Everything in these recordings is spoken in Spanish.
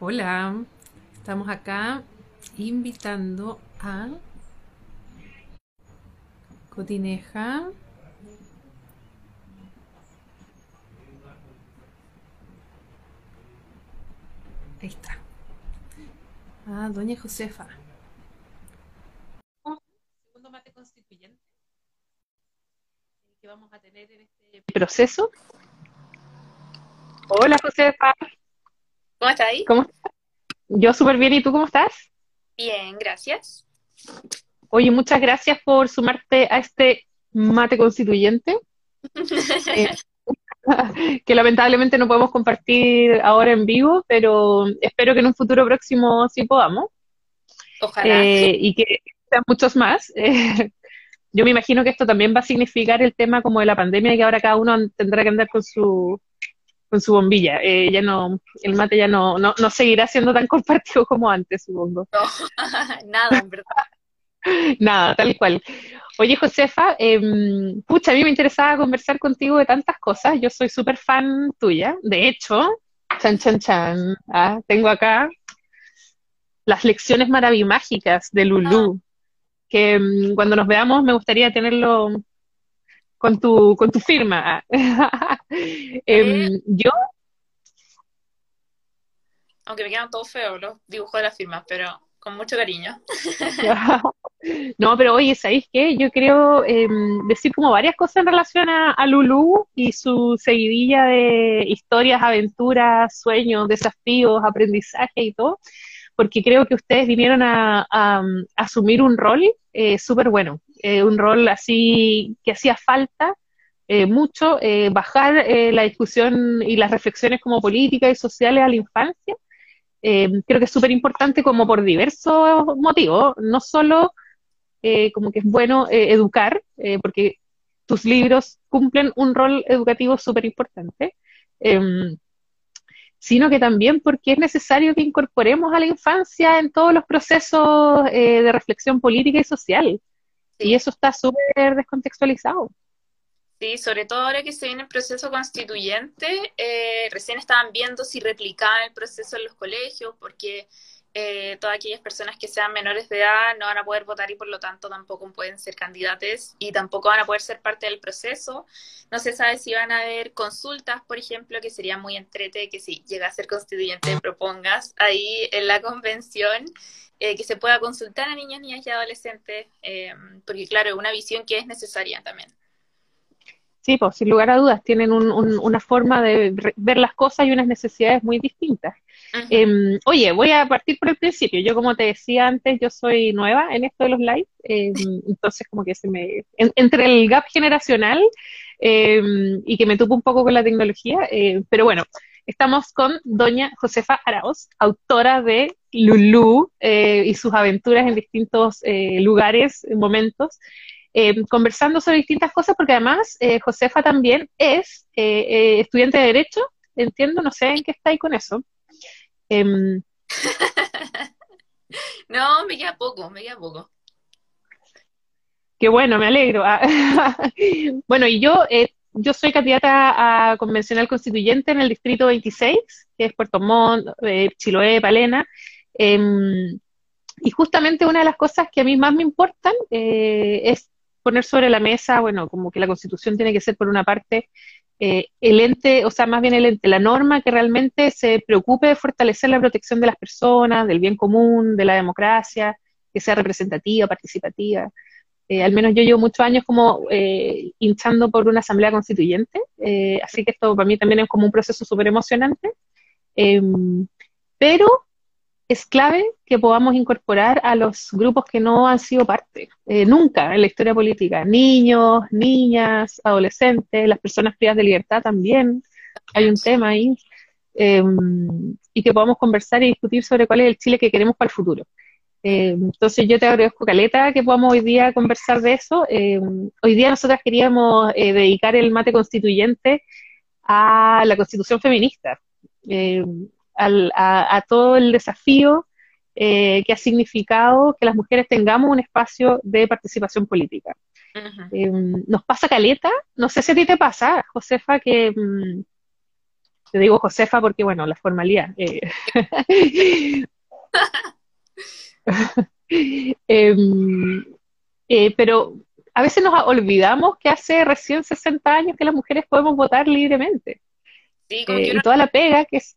Hola, estamos acá invitando a Cotineja. Ahí está. A Doña Josefa. Segundo mate constituyente que vamos a tener en este proceso. Hola Josefa. ¿Cómo estás ahí? ¿Cómo estás? Yo súper bien, ¿y tú cómo estás? Bien, gracias. Oye, muchas gracias por sumarte a este mate constituyente, eh, que lamentablemente no podemos compartir ahora en vivo, pero espero que en un futuro próximo sí podamos. Ojalá. Eh, y que sean muchos más. Eh, yo me imagino que esto también va a significar el tema como de la pandemia y que ahora cada uno tendrá que andar con su con su bombilla. Eh, ya no, el mate ya no, no, no, seguirá siendo tan compartido como antes, supongo. No, nada, en verdad. nada, tal cual. Oye, Josefa, eh, pucha, a mí me interesaba conversar contigo de tantas cosas. Yo soy súper fan tuya. De hecho, chan, chan, chan, ah, tengo acá las lecciones maravimágicas de Lulú, que um, cuando nos veamos me gustaría tenerlo con tu, con tu firma. eh, yo. Aunque me quedan todos feos los dibujos de las firmas, pero con mucho cariño. no, pero oye, ¿sabéis qué? Yo quiero eh, decir como varias cosas en relación a, a Lulú y su seguidilla de historias, aventuras, sueños, desafíos, aprendizaje y todo, porque creo que ustedes vinieron a, a, a asumir un rol eh, súper bueno eh, un rol así que hacía falta eh, mucho, eh, bajar eh, la discusión y las reflexiones como políticas y sociales a la infancia. Creo que es súper importante como por diversos motivos, no solo como que es bueno educar, porque tus libros cumplen un rol educativo súper importante, em, sino que también porque es necesario que incorporemos a la infancia en todos los procesos de reflexión política y social. Y eso está súper descontextualizado. Sí, sobre todo ahora que se viene el proceso constituyente, eh, recién estaban viendo si replicaban el proceso en los colegios, porque eh, todas aquellas personas que sean menores de edad no van a poder votar y por lo tanto tampoco pueden ser candidatos y tampoco van a poder ser parte del proceso. No se sabe si van a haber consultas, por ejemplo, que sería muy entrete que si llega a ser constituyente propongas ahí en la convención eh, que se pueda consultar a niños, niñas y adolescentes, eh, porque claro, es una visión que es necesaria también. Sí, pues sin lugar a dudas, tienen un, un, una forma de ver las cosas y unas necesidades muy distintas. Eh, oye, voy a partir por el principio. Yo, como te decía antes, yo soy nueva en esto de los live, eh, entonces como que se me... En, entre el gap generacional eh, y que me tupo un poco con la tecnología, pero bueno, estamos con doña Josefa Arauz, autora de Lulú eh, y sus aventuras en distintos eh, lugares, momentos, eh, conversando sobre distintas cosas, porque además Josefa también es estudiante de Derecho, entiendo, no sé en qué está ahí con eso. Em, no, me queda poco, me queda poco. Qué bueno, me alegro. bueno, y yo yo soy candidata a convencional constituyente en el distrito 26, que es Puerto Montt, eh, Chiloé, Palena. Eh, y justamente una de las cosas que a mí más me importan eh, es poner sobre la mesa, bueno, como que la constitución tiene que ser por una parte eh, el ente, o sea, más bien el ente, la norma que realmente se preocupe de fortalecer la protección de las personas, del bien común, de la democracia, que sea representativa, participativa. Eh, al menos yo llevo muchos años como eh, hinchando por una asamblea constituyente, eh, así que esto para mí también es como un proceso súper emocionante, em, pero es clave que podamos incorporar a los grupos que no han sido parte, eh, nunca en la historia política, niños, niñas, adolescentes, las personas privadas de libertad también, hay un tema ahí, em, y que podamos conversar y discutir sobre cuál es el Chile que queremos para el futuro. Eh, entonces yo te agradezco, Caleta, que podamos hoy día conversar de eso. Eh, hoy día nosotras queríamos eh, dedicar el mate constituyente a la constitución feminista, al, a, a, todo el desafío que ha significado que las mujeres tengamos un espacio de participación política. Uh -huh. nos pasa Caleta, no sé si a ti te pasa, Josefa, que, mm, te digo Josefa porque, bueno, la formalidad. Eh. Em, eh, pero a veces nos olvidamos que hace recién 60 años que las mujeres podemos votar libremente. Sí, como y toda la pega que es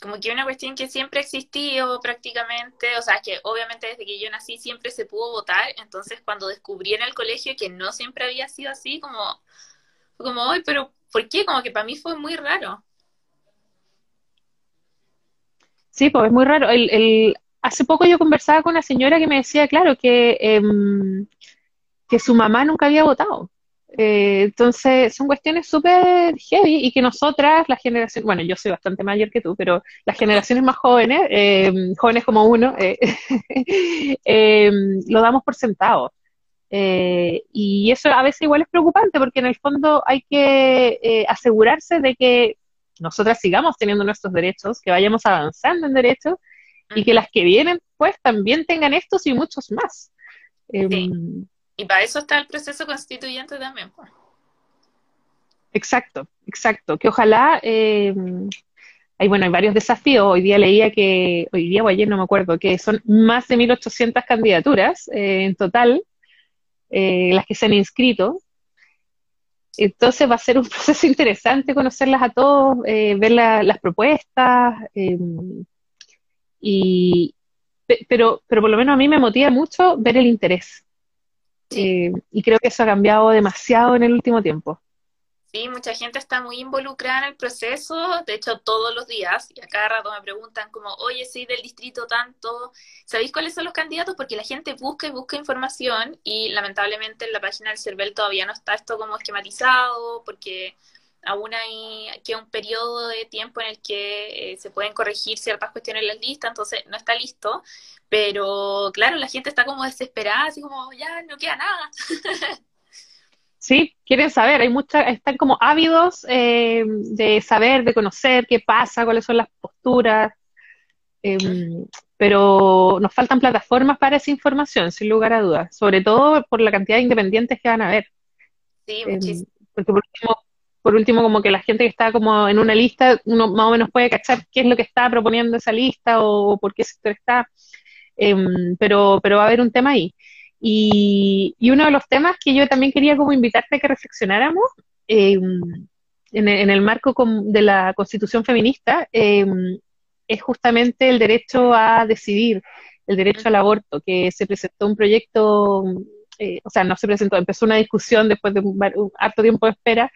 como que una cuestión que siempre ha existido prácticamente, o sea, que obviamente desde que yo nací siempre se pudo votar, entonces cuando descubrí en el colegio que no siempre había sido así, como, como, hoy, pero ¿por qué? Como que para mí fue muy raro. Sí, pues es muy raro. El, el, hace poco yo conversaba con una señora que me decía, claro, que, em, que su mamá nunca había votado. Eh, entonces, son cuestiones súper heavy y que nosotras, la generación, bueno, yo soy bastante mayor que tú, pero las generaciones más jóvenes, eh, jóvenes como uno, eh, lo damos por sentado. y eso a veces igual es preocupante porque en el fondo hay que asegurarse de que nosotras sigamos teniendo nuestros derechos, que vayamos avanzando en derechos y que las que vienen pues también tengan estos y muchos más. Em, y para eso está el proceso constituyente también. Exacto, exacto. Que ojalá, eh, hay, bueno, hay varios desafíos. Hoy día leía que, hoy día o ayer no me acuerdo, que son más de 1.800 candidaturas eh, en total, eh, las que se han inscrito. Entonces va a ser un proceso interesante conocerlas a todos, ver las propuestas. y, pero, pero por lo menos a mí me motiva mucho ver el interés. Eh, y creo que eso ha cambiado demasiado en el último tiempo. Sí, mucha gente está muy involucrada en el proceso, de hecho todos los días, y a cada rato me preguntan como, oye, soy del distrito tanto, ¿sabéis cuáles son los candidatos? Porque la gente busca y busca información y lamentablemente en la página del CERVEL todavía no está esto como esquematizado, porque aún hay que un periodo de tiempo en el que eh, se pueden corregir ciertas cuestiones en la lista, entonces no está listo, pero claro, la gente está como desesperada, así como ya no queda nada. Sí, quieren saber, hay muchas, están como ávidos eh, de saber, de conocer qué pasa, cuáles son las posturas, em, pero nos faltan plataformas para esa información, sin lugar a dudas, sobre todo por la cantidad de independientes que van a haber. Sí, em, muchísimo. porque por último, por último, como que la gente que está como en una lista, uno más o menos puede cachar qué es lo que está proponiendo esa lista o, por qué sector está, em, pero, pero va a haber un tema ahí. Y, uno de los temas que yo también quería como invitarte a que reflexionáramos em, en, el marco de la constitución feminista em, es justamente el derecho a decidir, el derecho al aborto, que se presentó un proyecto, eh, o sea, no se presentó, empezó una discusión después de un, un harto tiempo de espera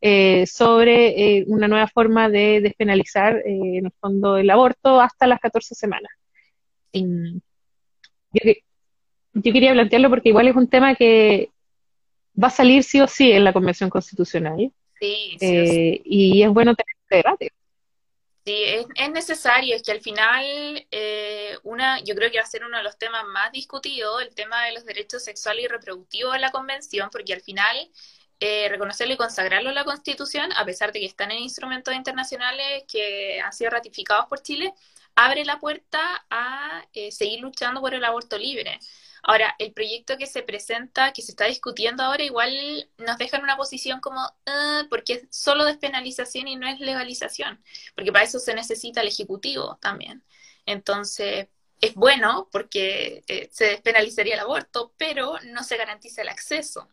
eh, sobre eh, una nueva forma de despenalizar, eh, en el fondo, el aborto hasta las 14 semanas. Yo, quería plantearlo porque igual es un tema que va a salir sí o sí en la Convención Constitucional. Sí, sí, Y es bueno tener este debate. Sí, es, necesario, es que al final una, yo creo que va a ser uno de los temas más discutidos, el tema de los derechos sexuales y reproductivos en la convención, porque al final eh, reconocerlo y consagrarlo en la Constitución, a pesar de que están en instrumentos internacionales que han sido ratificados por Chile, abre la puerta a eh, seguir luchando por el aborto libre. Ahora, el proyecto que se presenta, que se está discutiendo ahora, igual nos deja en una posición como, ah", porque es solo despenalización y no es legalización, porque para eso se necesita el Ejecutivo también. Entonces, es bueno porque eh, se despenalizaría el aborto, pero no se garantiza el acceso.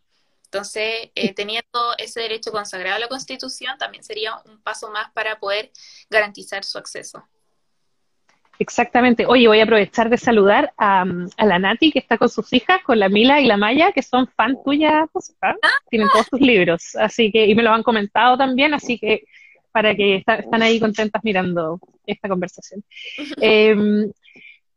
Entonces, eh, teniendo ese derecho consagrado a la Constitución, también sería un paso más para poder garantizar su acceso. Exactamente. Oye, voy a aprovechar de saludar a, la Nati, que está con sus hijas, con la Mila y la Maya, que son fan tuyas, ah. Tienen todos tus libros, así que, y me lo han comentado también, así que para que están ahí contentas mirando esta conversación. eh,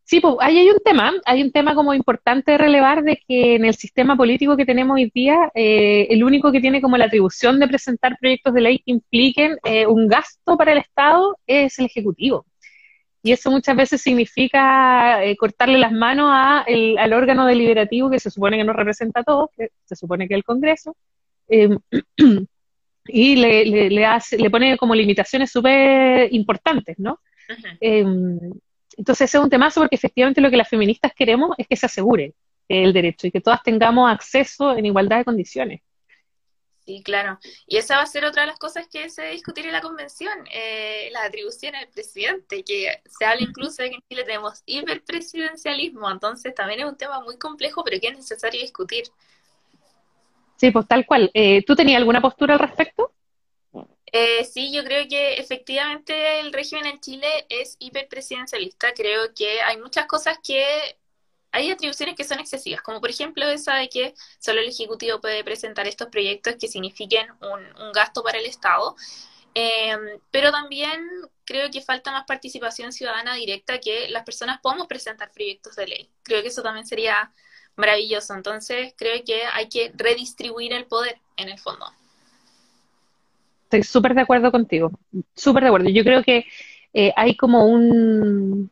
Sí, pues ahí hay un tema, hay un tema como importante de relevar de que en el sistema político que tenemos hoy día, eh, el único que tiene como la atribución de presentar proyectos de ley que impliquen eh, un gasto para el Estado es el Ejecutivo. Y eso muchas veces significa eh, cortarle las manos a al órgano deliberativo que se supone que nos representa a todos, que se supone que es el Congreso, y le, le, hace, le pone como limitaciones súper importantes, ¿no? Entonces ese es un temazo porque efectivamente lo que las feministas queremos es que se asegure el derecho y que todas tengamos acceso en igualdad de condiciones. Sí, claro. Y esa va a ser otra de las cosas que se discutirá en la convención, eh, las atribuciones del presidente, que se habla incluso de que en Chile tenemos hiperpresidencialismo, entonces también es un tema muy complejo, pero que es necesario discutir. Sí, pues tal cual. Eh, ¿Tú tenías alguna postura al respecto? Eh, sí, yo creo que efectivamente el régimen en Chile es hiperpresidencialista. Creo que hay muchas cosas que hay atribuciones que son excesivas, como por ejemplo esa de que solo el Ejecutivo puede presentar estos proyectos que signifiquen un, gasto para el Estado. Em, pero también creo que falta más participación ciudadana directa, que las personas podamos presentar proyectos de ley. Creo que eso también sería maravilloso. Entonces, creo que hay que redistribuir el poder en el fondo. Estoy súper de acuerdo contigo, súper de acuerdo. Yo creo que eh, hay como un,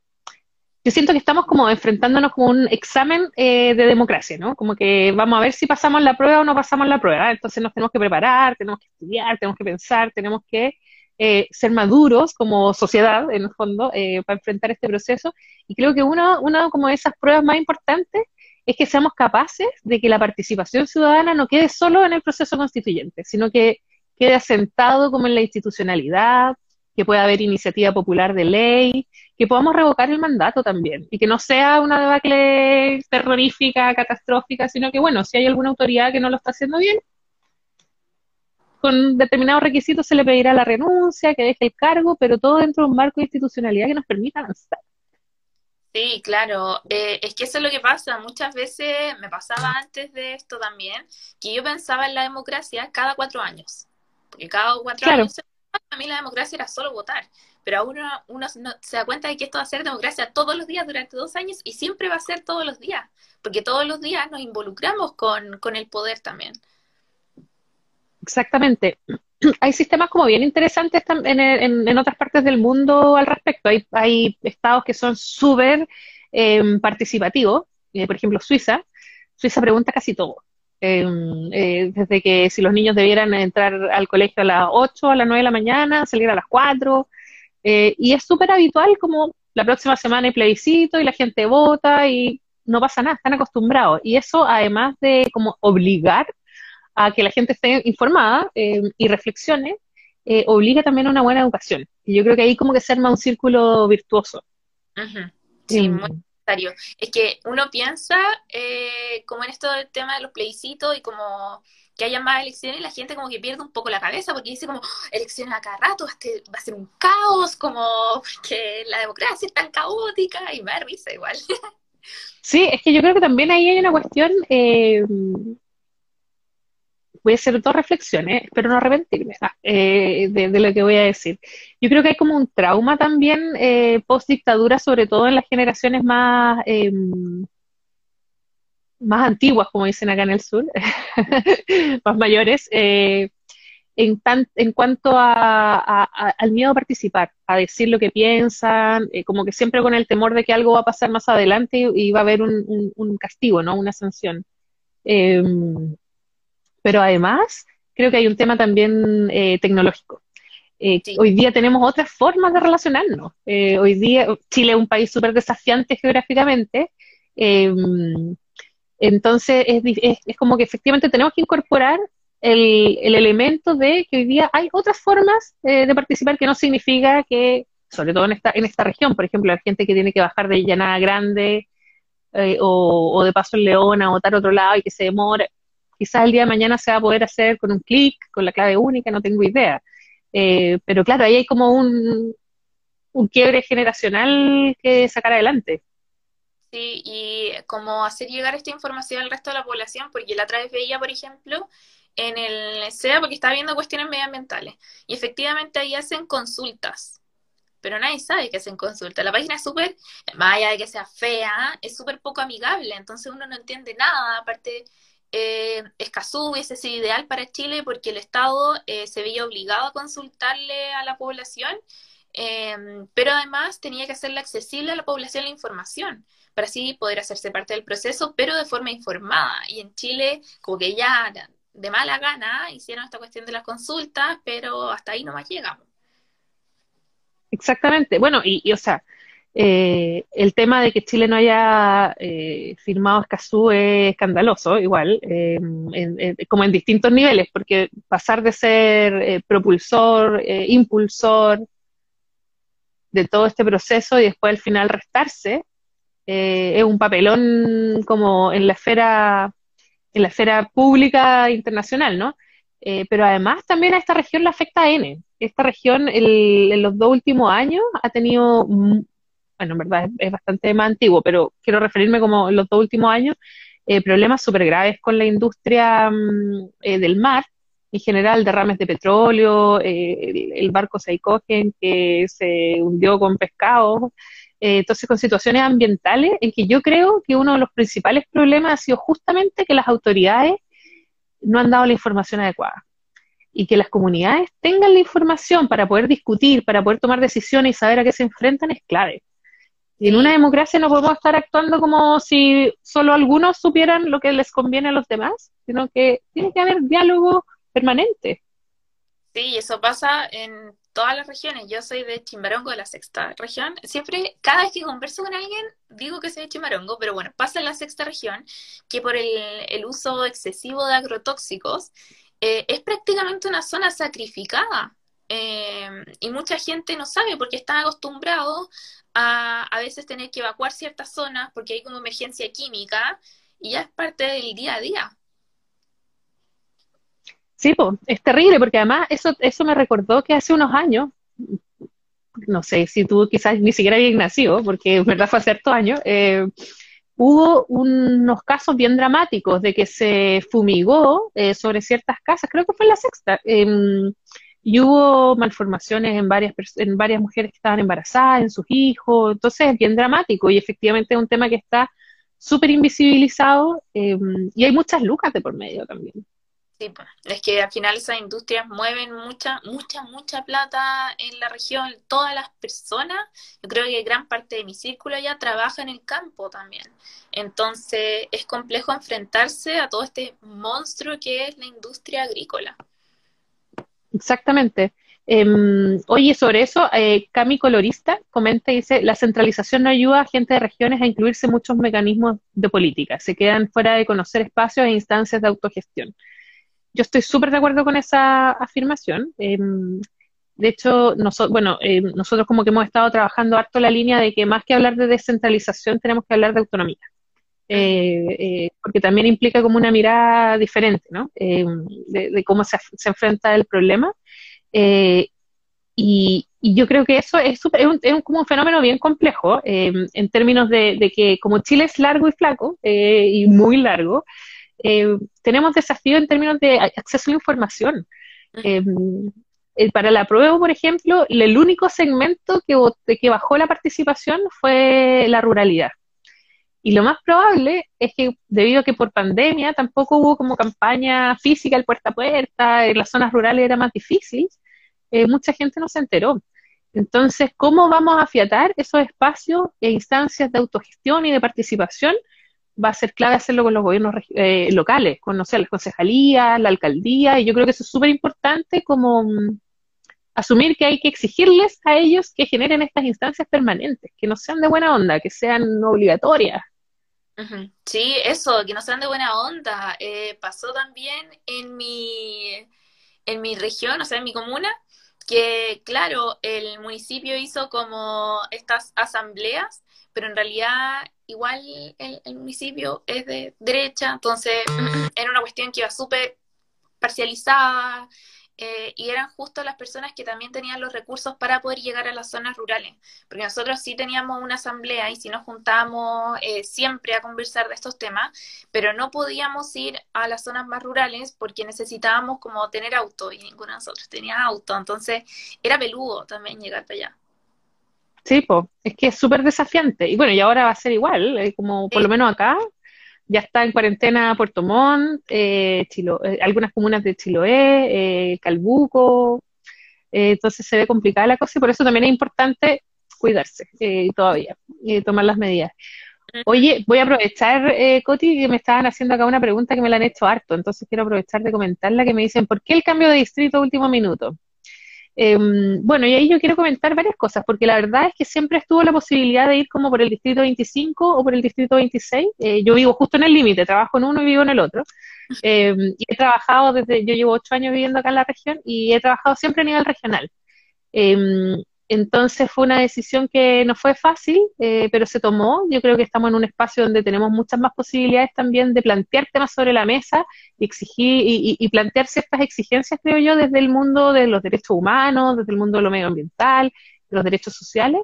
yo siento que estamos como enfrentándonos como un examen eh, de democracia, ¿no? Como que vamos a ver si pasamos la prueba o no pasamos la prueba. Entonces nos tenemos que preparar, tenemos que estudiar, tenemos que pensar, tenemos que eh, ser maduros como sociedad, en el fondo, eh, para enfrentar este proceso. Y creo que una, una como de esas pruebas más importantes es que seamos capaces de que la participación ciudadana no quede solo en el proceso constituyente, sino que quede asentado como en la institucionalidad, que pueda haber iniciativa popular de ley, que podamos revocar el mandato también y que no sea una debacle terrorífica, catastrófica, sino que, bueno, si hay alguna autoridad que no lo está haciendo bien, con determinados requisitos se le pedirá la renuncia, que deje el cargo, pero todo dentro de un marco de institucionalidad que nos permita avanzar. Sí, claro. Eh, es que eso es lo que pasa. Muchas veces me pasaba antes de esto también, que yo pensaba en la democracia cada cuatro años. Porque cada cuatro años a mí la democracia era solo votar, pero ahora uno, se da cuenta de que esto va a ser democracia todos los días durante dos años y siempre va a ser todos los días, porque todos los días nos involucramos con, el poder también. Exactamente. Hay sistemas como bien interesantes en, en, otras partes del mundo al respecto. Hay, hay estados que son súper em, participativos, eh, por ejemplo Suiza. Suiza pregunta casi todo. Em, eh, desde que si los niños debieran entrar al colegio a las 8, a las 9 de la mañana, salir a las 4, eh, y es súper habitual como la próxima semana hay plebiscito y la gente vota y no pasa nada, están acostumbrados. Y eso además de como obligar a que la gente esté informada em, y reflexione, eh, obliga también a una buena educación. Y yo creo que ahí como que se arma un círculo virtuoso. Sí, em, es que uno piensa eh, como en esto del tema de los plebiscitos y como que haya más elecciones, la gente como que pierde un poco la cabeza porque dice como oh, elecciones a cada rato, va a ser un caos, como que la democracia es tan caótica y me igual. Sí, es que yo creo que también ahí hay una cuestión eh, voy a hacer dos reflexiones, espero no arrepentirme ah, eh, de, lo que voy a decir. Yo creo que hay como un trauma también eh, post dictadura, sobre todo en las generaciones más, em, más antiguas, como dicen acá en el sur, más mayores, eh, en, en cuanto al miedo a participar, a decir lo que piensan, como que siempre con el temor de que algo va a pasar más adelante y, va a haber un, un, castigo, ¿no? Una sanción. Em, pero además creo que hay un tema también eh, tecnológico. Eh, hoy día tenemos otras formas de relacionarnos. Eh, hoy día Chile es un país súper desafiante geográficamente, em, entonces es, es, como que efectivamente tenemos que incorporar el, el, elemento de que hoy día hay otras formas de participar que no significa que, sobre todo en esta, en esta región, por ejemplo, la gente que tiene que bajar de Llanada Grande o, o, de Paso en León a votar otro lado y que se demora, quizás el día de mañana se va a poder hacer con un clic, con la clave única, no tengo idea. Eh, pero claro, ahí hay como un, un quiebre generacional que sacar adelante. Sí, y como hacer llegar esta información al resto de la población, porque la otra vez veía, por ejemplo, en el SEA, porque estaba viendo cuestiones medioambientales, y efectivamente ahí hacen consultas, pero nadie sabe que hacen consultas. La página es súper, más allá de que sea fea, es súper poco amigable, entonces uno no entiende nada, aparte eh, Escazú hubiese sido ideal para Chile porque el Estado eh, se veía obligado a consultarle a la población, em, pero además tenía que hacerle accesible a la población la información para así poder hacerse parte del proceso, pero de forma informada. Y en Chile, como que ya de mala gana hicieron esta cuestión de las consultas, pero hasta ahí no más llegamos. Exactamente. Bueno, y, y o sea, Eh, el tema de que Chile no haya eh, firmado Escazú es escandaloso, igual, eh, como en distintos niveles, porque pasar de ser propulsor, impulsor de todo este proceso y después al final restarse, es un papelón como en la esfera, en la esfera pública internacional, ¿no? pero además también a esta región le afecta a N. Esta región en los dos últimos años ha tenido bueno, en verdad es, bastante más antiguo, pero quiero referirme como en los dos últimos años, eh, problemas súper graves con la industria mm, eh, del mar, en general derrames de petróleo, eh, el, barco Saicogen que se hundió con pescado, entonces con situaciones ambientales en que yo creo que uno de los principales problemas ha sido justamente que las autoridades no han dado la información adecuada y que las comunidades tengan la información para poder discutir, para poder tomar decisiones y saber a qué se enfrentan es clave. Y en una democracia no podemos estar actuando como si solo algunos supieran lo que les conviene a los demás, sino que tiene que haber diálogo permanente. Sí, eso pasa en todas las regiones. Yo soy de Chimbarongo, de la sexta región. Siempre, cada vez que converso con alguien, digo que soy de Chimbarongo, pero bueno, pasa en la sexta región que por el, uso excesivo de agrotóxicos eh, es prácticamente una zona sacrificada. Eh, y mucha gente no sabe porque están acostumbrados a a veces tener que evacuar ciertas zonas porque hay como emergencia química y ya es parte del día a día. Sí, pues, es terrible porque además eso, eso me recordó que hace unos años, no sé si tú quizás ni siquiera habías nacido, porque en verdad fue hace ciertos años, eh, hubo unos casos bien dramáticos de que se fumigó eh, sobre ciertas casas, creo que fue en la sexta, em, y hubo malformaciones en varias, en varias mujeres que estaban embarazadas, en sus hijos, entonces es bien dramático y efectivamente es un tema que está súper invisibilizado em, y hay muchas lucas de por medio también. Sí, pues, es que al final esas industrias mueven mucha, mucha, mucha plata en la región, todas las personas, yo creo que gran parte de mi círculo ya trabaja en el campo también. Entonces es complejo enfrentarse a todo este monstruo que es la industria agrícola. Exactamente. Em, oye, sobre eso, eh, Cami Colorista comenta y dice, la centralización no ayuda a gente de regiones a incluirse en muchos mecanismos de política, se quedan fuera de conocer espacios e instancias de autogestión. Yo estoy súper de acuerdo con esa afirmación. Em, de hecho, bueno, em, nosotros como que hemos estado trabajando harto la línea de que más que hablar de descentralización tenemos que hablar de autonomía. Eh, eh, porque también implica como una mirada diferente, ¿no? Eh, de, cómo se, enfrenta el problema. Y, yo creo que eso es, es, como un fenómeno bien complejo en términos de, que como Chile es largo y flaco y muy largo, tenemos desafíos en términos de acceso a la información. para la prueba, por ejemplo, el único segmento que, que bajó la participación fue la ruralidad. Y lo más probable es que debido a que por pandemia tampoco hubo como campaña física el puerta a puerta, en las zonas rurales era más difícil, eh, mucha gente no se enteró. Entonces, ¿cómo vamos a afiatar esos espacios e instancias de autogestión y de participación? Va a ser clave hacerlo con los gobiernos eh, locales, con, no sé, las concejalías, la alcaldía, y yo creo que eso es súper importante como mm, asumir que hay que exigirles a ellos que generen estas instancias permanentes, que no sean de buena onda, que sean obligatorias. Sí, eso, que no sean de buena onda. Eh, pasó también en mi, en mi región, o sea, en mi comuna, que claro, el municipio hizo como estas asambleas, pero en realidad igual el, el municipio es de derecha, entonces era una cuestión que iba súper parcializada, eh, y eran justo las personas que también tenían los recursos para poder llegar a las zonas rurales, porque nosotros sí teníamos una asamblea y sí nos juntábamos eh, siempre a conversar de estos temas, pero no podíamos ir a las zonas más rurales porque necesitábamos como tener auto y ninguno de nosotros tenía auto, entonces era peludo también llegar para allá. Sí, pues, es que es súper desafiante. Y bueno, y ahora va a ser igual, eh, como por lo menos acá, ya está en cuarentena Puerto Montt, eh, eh, algunas comunas de Chiloé, eh, Calbuco, entonces se ve complicada la cosa y por eso también es importante cuidarse todavía y tomar las medidas. Oye, voy a aprovechar, Coti, que me estaban haciendo acá una pregunta que me la han hecho harto, entonces quiero aprovechar de comentarla, que me dicen, ¿por qué el cambio de distrito último minuto? Em, bueno, y ahí yo quiero comentar varias cosas, porque la verdad es que siempre estuvo la posibilidad de ir como por el distrito 25 o por el distrito 26. Eh, yo vivo justo en el límite, trabajo en uno y vivo en el otro. Em, y he trabajado desde, yo llevo ocho años viviendo acá en la región y he trabajado siempre a nivel regional. Entonces fue una decisión que no fue fácil, eh, pero se tomó. Yo creo que estamos en un espacio donde tenemos muchas más posibilidades también de plantear temas sobre la mesa y exigir y, plantear ciertas exigencias, creo yo, desde el mundo de los derechos humanos, desde el mundo de lo medioambiental, de los derechos sociales.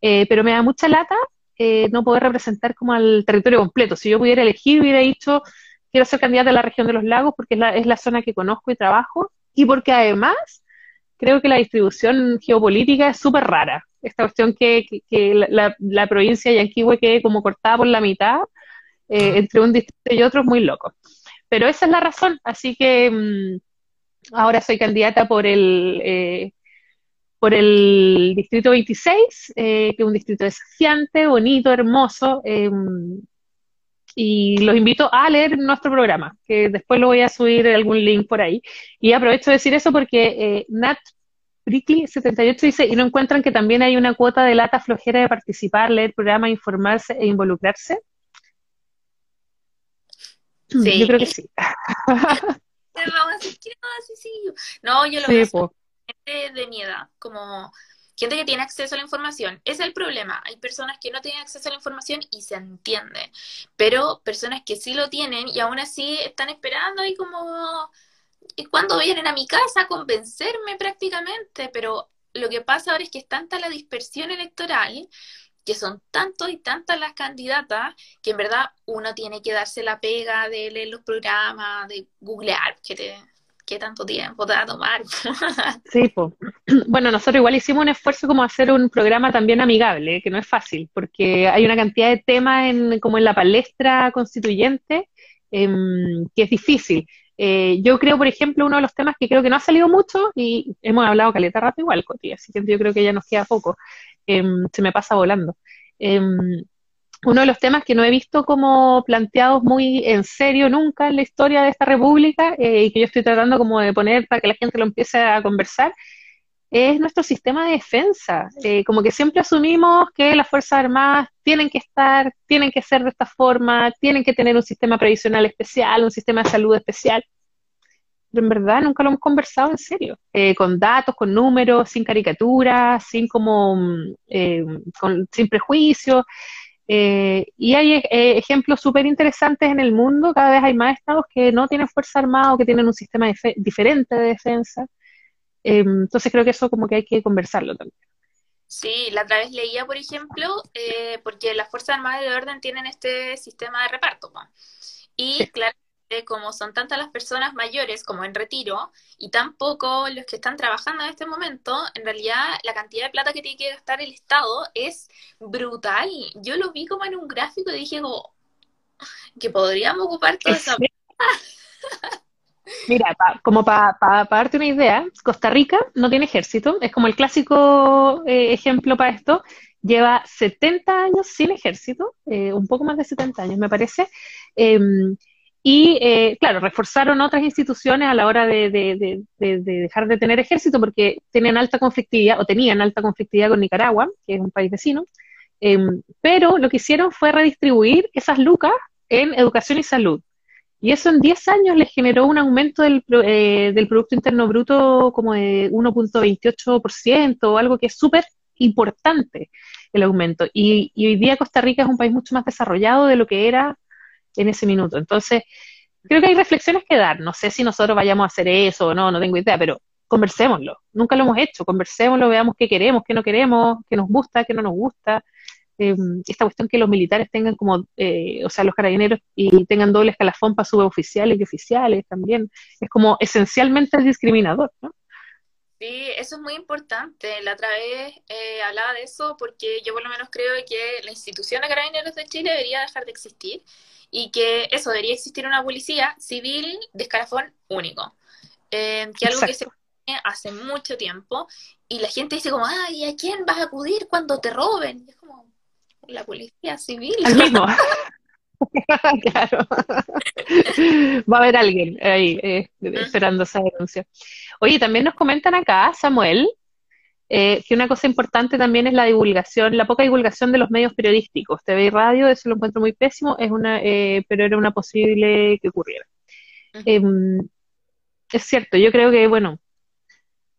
Eh, pero me da mucha lata eh, no poder representar como al territorio completo. Si yo pudiera elegir, hubiera dicho, quiero ser candidata a la región de los lagos porque es la, es la zona que conozco y trabajo y porque además creo que la distribución geopolítica es súper rara. Esta cuestión que, la, provincia de Yanquihue quede como cortada por la mitad eh, entre un distrito y otro es muy loco. Pero esa es la razón, así que mm, ahora soy candidata por el, eh, por el distrito 26, eh, que es un distrito desafiante, bonito, hermoso, em, y los invito a leer nuestro programa, que después lo voy a subir algún link por ahí. Y aprovecho de decir eso porque eh, Nat Prickly78 dice, ¿y no encuentran que también hay una cuota de lata flojera de participar, leer programa, informarse e involucrarse? Sí. Yo creo que sí. no, yo lo veo de mi edad, como gente que tiene acceso a la información. es el problema. Hay personas que no tienen acceso a la información y se entiende. Pero personas que sí lo tienen y aún así están esperando y como... ¿Y cuando vienen a mi casa a convencerme prácticamente? Pero lo que pasa ahora es que es tanta la dispersión electoral que son tantos y tantas las candidatas que en verdad uno tiene que darse la pega de leer los programas, de googlear, que te, qué tanto tiempo te va a tomar. sí, pues. bueno, nosotros igual hicimos un esfuerzo como hacer un programa también amigable, que no es fácil, porque hay una cantidad de temas en, como en la palestra constituyente em, que es difícil. Eh, yo creo, por ejemplo, uno de los temas que creo que no ha salido mucho, y hemos hablado caleta rato igual, Coti, así que yo creo que ya nos queda poco, em, se me pasa volando. Uno de los temas que no he visto como planteados muy en serio nunca en la historia de esta república eh, y que yo estoy tratando como de poner para que la gente lo empiece a conversar es nuestro sistema de defensa. Eh, como que siempre asumimos que las Fuerzas Armadas tienen que estar, tienen que ser de esta forma, tienen que tener un sistema previsional especial, un sistema de salud especial. Pero en verdad nunca lo hemos conversado en serio, eh, con datos, con números, sin caricaturas, sin como, mm, sin prejuicios. Eh, y hay eh, ejemplos súper interesantes en el mundo, cada vez hay más estados que no tienen fuerza armada o que tienen un sistema diferente de defensa. Eh, entonces creo que eso como que hay que conversarlo también. Sí, la otra vez leía, por ejemplo, porque las Fuerzas Armadas de Orden tienen este sistema de reparto. Y claro, como son tantas las personas mayores como en retiro y tampoco los que están trabajando en este momento, en realidad la cantidad de plata que tiene que gastar el Estado es brutal. Yo lo vi como en un gráfico y dije que podríamos ocupar toda esa Mira, como para darte una idea, Costa Rica no tiene ejército, es como el clásico eh, ejemplo para esto, lleva 70 años sin ejército, eh, un poco más de 70 años me parece, em, y, eh, claro, reforzaron otras instituciones a la hora de, dejar de tener ejército porque tenían alta conflictividad, o tenían alta conflictividad con Nicaragua, que es un país vecino, em, pero lo que hicieron fue redistribuir esas lucas en educación y salud. Y eso en 10 años les generó un aumento del, eh, del Producto Interno Bruto como de 1.28% o algo que es súper importante el aumento. y hoy día Costa Rica es un país mucho más desarrollado de lo que era en ese minuto. Entonces, creo que hay reflexiones que dar. No sé si nosotros vayamos a hacer eso o no, no tengo idea, pero conversémoslo. Nunca lo hemos hecho, conversémoslo, veamos qué queremos, qué no queremos, qué nos gusta, qué no nos gusta. Eh, esta cuestión que los militares tengan como, eh, o sea, los carabineros y tengan doble escalafón para suboficiales y oficiales también, es como esencialmente el discriminador, ¿no? Sí, eso es muy importante. La otra vez eh, hablaba de eso porque yo por lo menos creo que la institución de carabineros de Chile debería dejar de existir y que eso, debería existir una policía civil de escalafón único, eh, que algo que se hace mucho tiempo y la gente dice como, ay, ¿a quién vas a acudir cuando te roben? Y es como, la policía civil. Al mismo. claro. Va a haber alguien ahí eh, esperando esa denuncia. Oye, también nos comentan acá, Samuel, eh, que una cosa importante también es la divulgación, la poca divulgación de los medios periodísticos. TV y radio, eso lo encuentro muy pésimo, es una, eh, pero era una posible que ocurriera. Em, es cierto, yo creo que, bueno,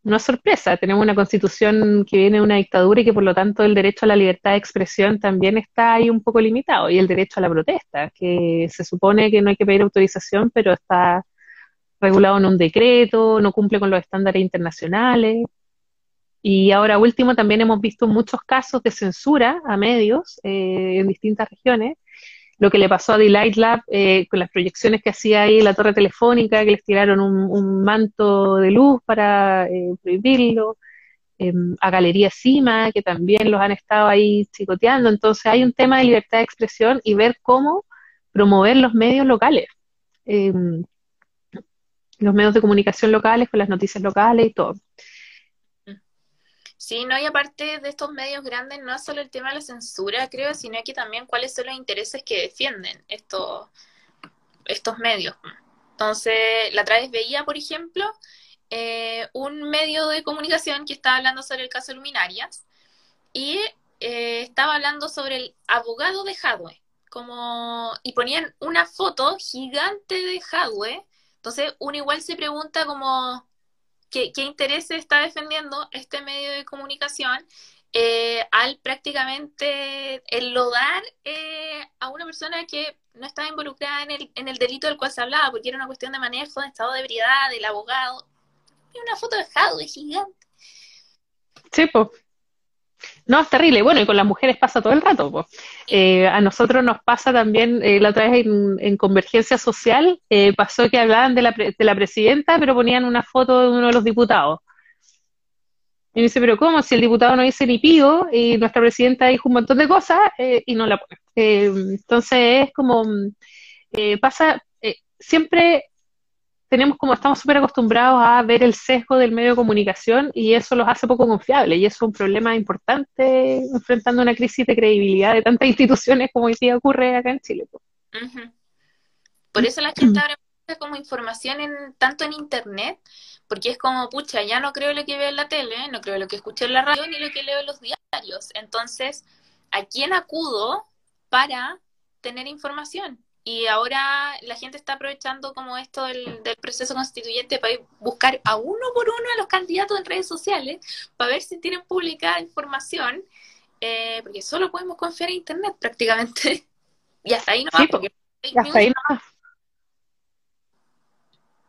no es sorpresa, tenemos una constitución que viene de una dictadura y que por lo tanto el derecho a la libertad de expresión también está ahí un poco limitado, y el derecho a la protesta, que se supone que no hay que pedir autorización, pero está regulado en un decreto, no cumple con los estándares internacionales. Y ahora último, también hemos visto muchos casos de censura a medios eh, en distintas regiones. Lo que le pasó a Delight Lab eh, con las proyecciones que hacía ahí la torre telefónica, que les tiraron un, manto de luz para eh, prohibirlo. Em, a Galería Cima, que también los han estado ahí chicoteando. Entonces hay un tema de libertad de expresión y ver cómo promover los medios locales. Los medios de comunicación locales, con las noticias locales y todo. Sí, no, y aparte de estos medios grandes, no es solo el tema de la censura, creo, sino que también cuáles son los intereses que defienden estos, estos medios. Entonces, la otra vez veía, por ejemplo, eh, un medio de comunicación que estaba hablando sobre el caso Luminarias y eh, estaba hablando sobre el abogado de Hadwe, como, y ponían una foto gigante de Hadwe entonces, uno igual se pregunta como qué, qué interés está defendiendo este medio de comunicación eh, al prácticamente enlodar eh, a una persona que no estaba involucrada en el, en el delito del cual se hablaba, porque era una cuestión de manejo, de estado de ebriedad, del abogado. Y una foto de Jadwe gigante. Sí, pues. No, es terrible. Bueno, y con las mujeres pasa todo el rato. Eh, a nosotros nos pasa también, eh, la otra vez en, Convergencia Social, eh, pasó que hablaban de la, de la presidenta, pero ponían una foto de uno de los diputados. Y me dice, pero ¿cómo? Si el diputado no dice ni pido y nuestra presidenta dijo un montón de cosas y no la pone. entonces es como, pasa, siempre tenemos como estamos súper acostumbrados a ver el sesgo del medio de comunicación y eso los hace poco confiables y eso es un problema importante enfrentando una crisis de credibilidad de tantas instituciones como hoy día ocurre acá en Chile. Por eso la gente ahora como información en, tanto en internet, porque es como, pucha, ya no creo lo que veo en la tele, no creo lo que escucho en la radio ni lo que leo en los diarios. Entonces, ¿a quién acudo para tener información? Y ahora la gente está aprovechando como esto del, proceso constituyente para buscar a uno por uno a los candidatos en redes sociales para ver si tienen publicada información, eh, porque solo podemos confiar en Internet prácticamente. y hasta ahí no hasta ahí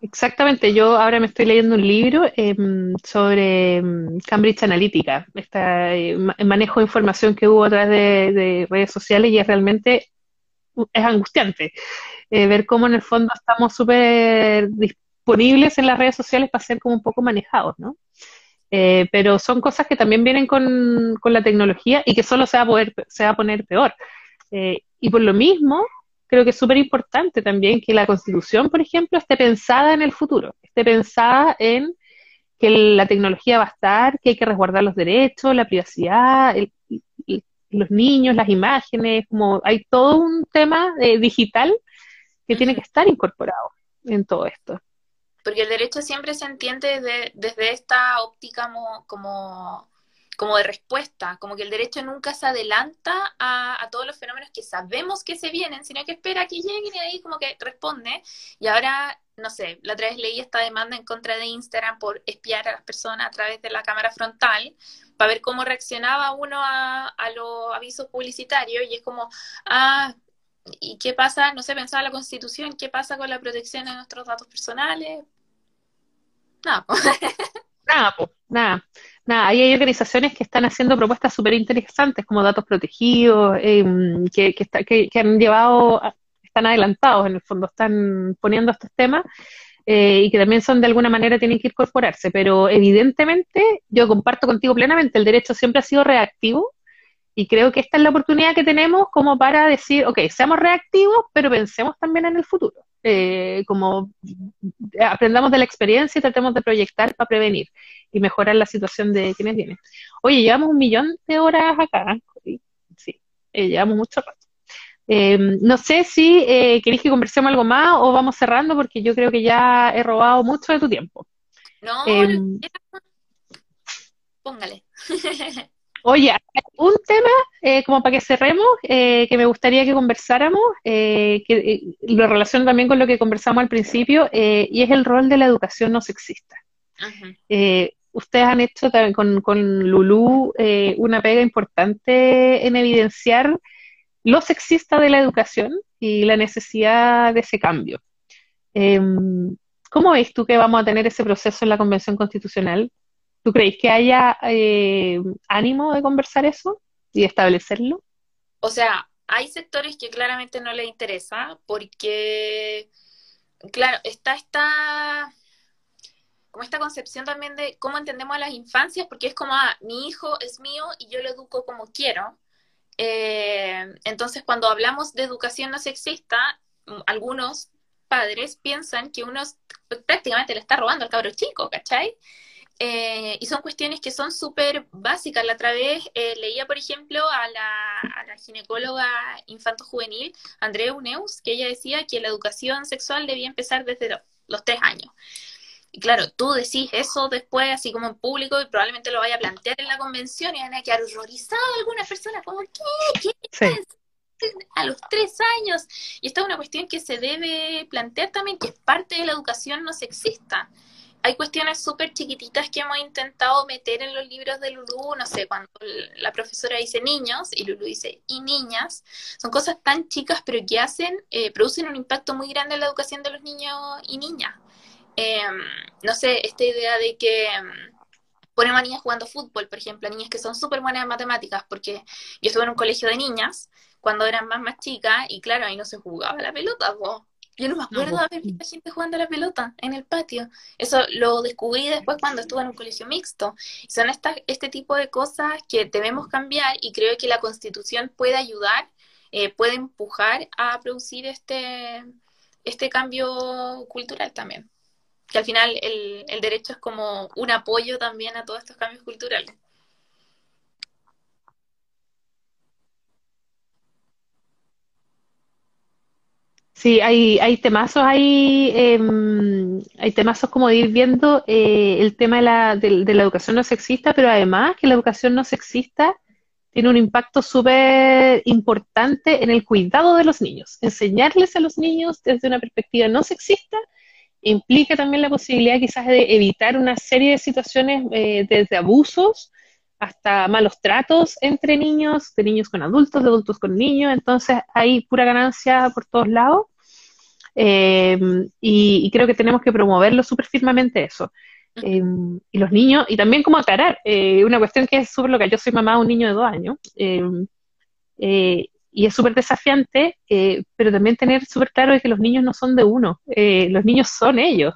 Exactamente, yo ahora me estoy leyendo un libro em, sobre em, Cambridge Analytica, este manejo de información que hubo a través de redes sociales y es realmente es angustiante eh, ver cómo en el fondo estamos súper disponibles en las redes sociales para ser como un poco manejados, ¿no? Eh, pero son cosas que también vienen con, la tecnología y que solo se va a, poder, se va a poner peor. Eh, y por lo mismo, creo que es súper importante también que la constitución, por ejemplo, esté pensada en el futuro, esté pensada en que la tecnología va a estar, que hay que resguardar los derechos, la privacidad, el, los niños, las imágenes, como hay todo un tema eh, digital que tiene que estar incorporado en todo esto. Porque el derecho siempre se entiende desde esta óptica como, como, de respuesta, como que el derecho nunca se adelanta a, a, todos los fenómenos que sabemos que se vienen, sino que espera que lleguen y ahí como que responde. Y ahora, no sé, la otra vez leí esta demanda en contra de Instagram por espiar a las personas a través de la cámara frontal, para ver cómo reaccionaba uno a, los avisos publicitarios y es como, ah, ¿y qué pasa? No sé, pensaba la constitución, ¿qué pasa con la protección de nuestros datos personales? Nada, nada, nada. Nada, ahí hay organizaciones que están haciendo propuestas súper interesantes como datos protegidos, em, que, que, que han llevado, están adelantados en el fondo, están poniendo estos temas eh, y que también son de alguna manera tienen que incorporarse, pero evidentemente yo comparto contigo plenamente, el derecho siempre ha sido reactivo y creo que esta es la oportunidad que tenemos como para decir, ok, seamos reactivos, pero pensemos también en el futuro, eh, como aprendamos de la experiencia y tratemos de proyectar para prevenir y mejorar la situación de quienes vienen. Oye, llevamos un millón de horas acá, sí, eh, llevamos mucho rato. Eh, no sé si eh, queréis que conversemos algo más o vamos cerrando porque yo creo que ya he robado mucho de tu tiempo. No, Em, póngale. Oye, un tema, eh, como para que cerremos, eh, que me gustaría que conversáramos, eh, que lo relaciono también con lo que conversamos al principio, y es el rol de la educación no sexista. Ustedes han hecho también con, con Lulú eh, una pega importante en evidenciar lo sexista de la educación y la necesidad de ese cambio. Em, ¿cómo ves tú que vamos a tener ese proceso en la Convención Constitucional? ¿Tú crees que haya eh, ánimo de conversar eso y establecerlo? O sea, hay sectores que claramente no les interesa porque, claro, está esta, como esta concepción también de cómo entendemos a las infancias, porque es como, ah, mi hijo es mío y yo lo educo como quiero. Eh, entonces, cuando hablamos de educación no sexista, m- algunos padres piensan que uno prácticamente le está robando al cabro chico, ¿cachai? Eh, y son cuestiones que son súper básicas. La otra vez eh, leía, por ejemplo, a la, ginecóloga infanto-juvenil, Andrea Uneus, que ella decía que la educación sexual debía empezar desde lo- los tres años. Y claro, tú decís eso después, así como en público, y probablemente lo vaya a plantear en la convención y van a quedar horrorizados algunas personas, como, ¿qué? ¿Qué Sí. a los tres años. Y esta es una cuestión que se debe plantear también, que es parte de la educación no sexista. Hay cuestiones súper chiquititas que hemos intentado meter en los libros de Lulú, no sé, cuando la profesora dice niños y Lulú dice y niñas, son cosas tan chicas pero que hacen, eh, producen un impacto muy grande en la educación de los niños y niñas. Eh, no sé, esta idea de que mm, ponemos a niñas jugando fútbol, por ejemplo, a niñas que son súper buenas en matemáticas, porque yo estuve en un colegio de niñas cuando eran más más chicas y claro, ahí no se jugaba la pelota, po. Yo no me acuerdo po. de haber visto gente jugando a la pelota en el patio. Eso lo descubrí después cuando estuve en un colegio mixto. Son estas, este tipo de cosas que debemos cambiar y creo que la Constitución puede ayudar, eh, puede empujar a producir este, este cambio cultural también. Que al final el, el derecho es como un apoyo también a todos estos cambios culturales. Sí, hay, hay temazos ahí, em, hay temazos como ir viendo eh, el tema de la, de la educación no sexista, pero además que la educación no sexista tiene un impacto súper importante en el cuidado de los niños. Enseñarles a los niños desde una perspectiva no sexista implica también la posibilidad quizás de evitar una serie de situaciones eh, desde abusos hasta malos tratos entre niños, de niños con adultos, de adultos con niños, entonces hay pura ganancia por todos lados. Eh, y, y, creo que tenemos que promoverlo súper firmemente eso. Eh, y los niños, y también como aclarar, eh, una cuestión que es súper loca, yo soy mamá de un niño de dos años, y es súper desafiante, pero también tener súper claro de que los niños no son de uno, los niños son ellos,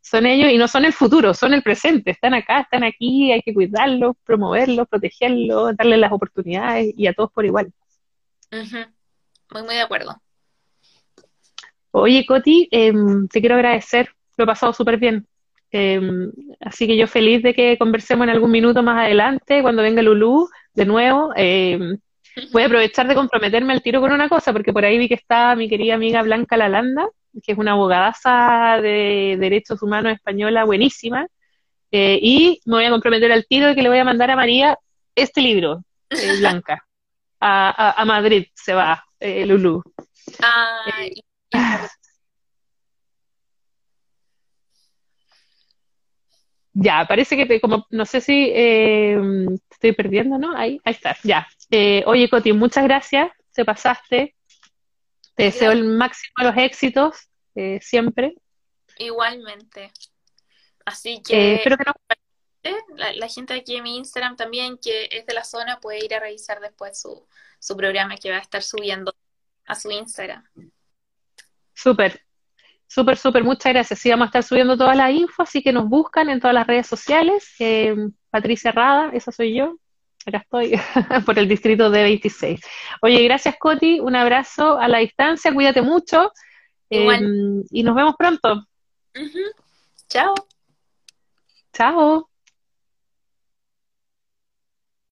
son ellos y no son el futuro, son el presente, están acá, están aquí, hay que cuidarlos, promoverlos, protegerlos, darles las oportunidades y a todos por igual. Uh -huh. Muy, muy de acuerdo. Oye, Coti, eh, te quiero agradecer, lo he pasado súper bien. Eh, así que yo feliz de que conversemos en algún minuto más adelante, cuando venga Lulú, de nuevo. Voy a aprovechar de comprometerme al tiro con una cosa, porque por ahí vi que está mi querida amiga Blanca Lalanda, que es una abogadaza de derechos humanos española buenísima, eh, y me voy a comprometer al tiro de que le voy a mandar a María este libro, eh, Blanca. A, a, a, Madrid se va, eh, Lulú. Ay, Ya, parece que te, como, no sé si eh, estoy perdiendo, ¿no? Ahí, ahí está, ya. Eh, oye, Coti, muchas gracias, te pasaste. Te deseo el máximo de los éxitos, eh, siempre. Igualmente. Así que, espero que no... la, la, gente aquí en mi Instagram también, que es de la zona, puede ir a revisar después su, su programa que va a estar subiendo a su Instagram. Súper, Súper, súper, muchas gracias. Sí, vamos a estar subiendo toda la info, así que nos buscan en todas las redes sociales. Eh, Patricia Rada, esa soy yo. Acá estoy, por el distrito de 26. Oye, gracias, Coti. Un abrazo a la distancia. Cuídate mucho. Eh, y nos vemos pronto. Uh -huh. Chao. Chao.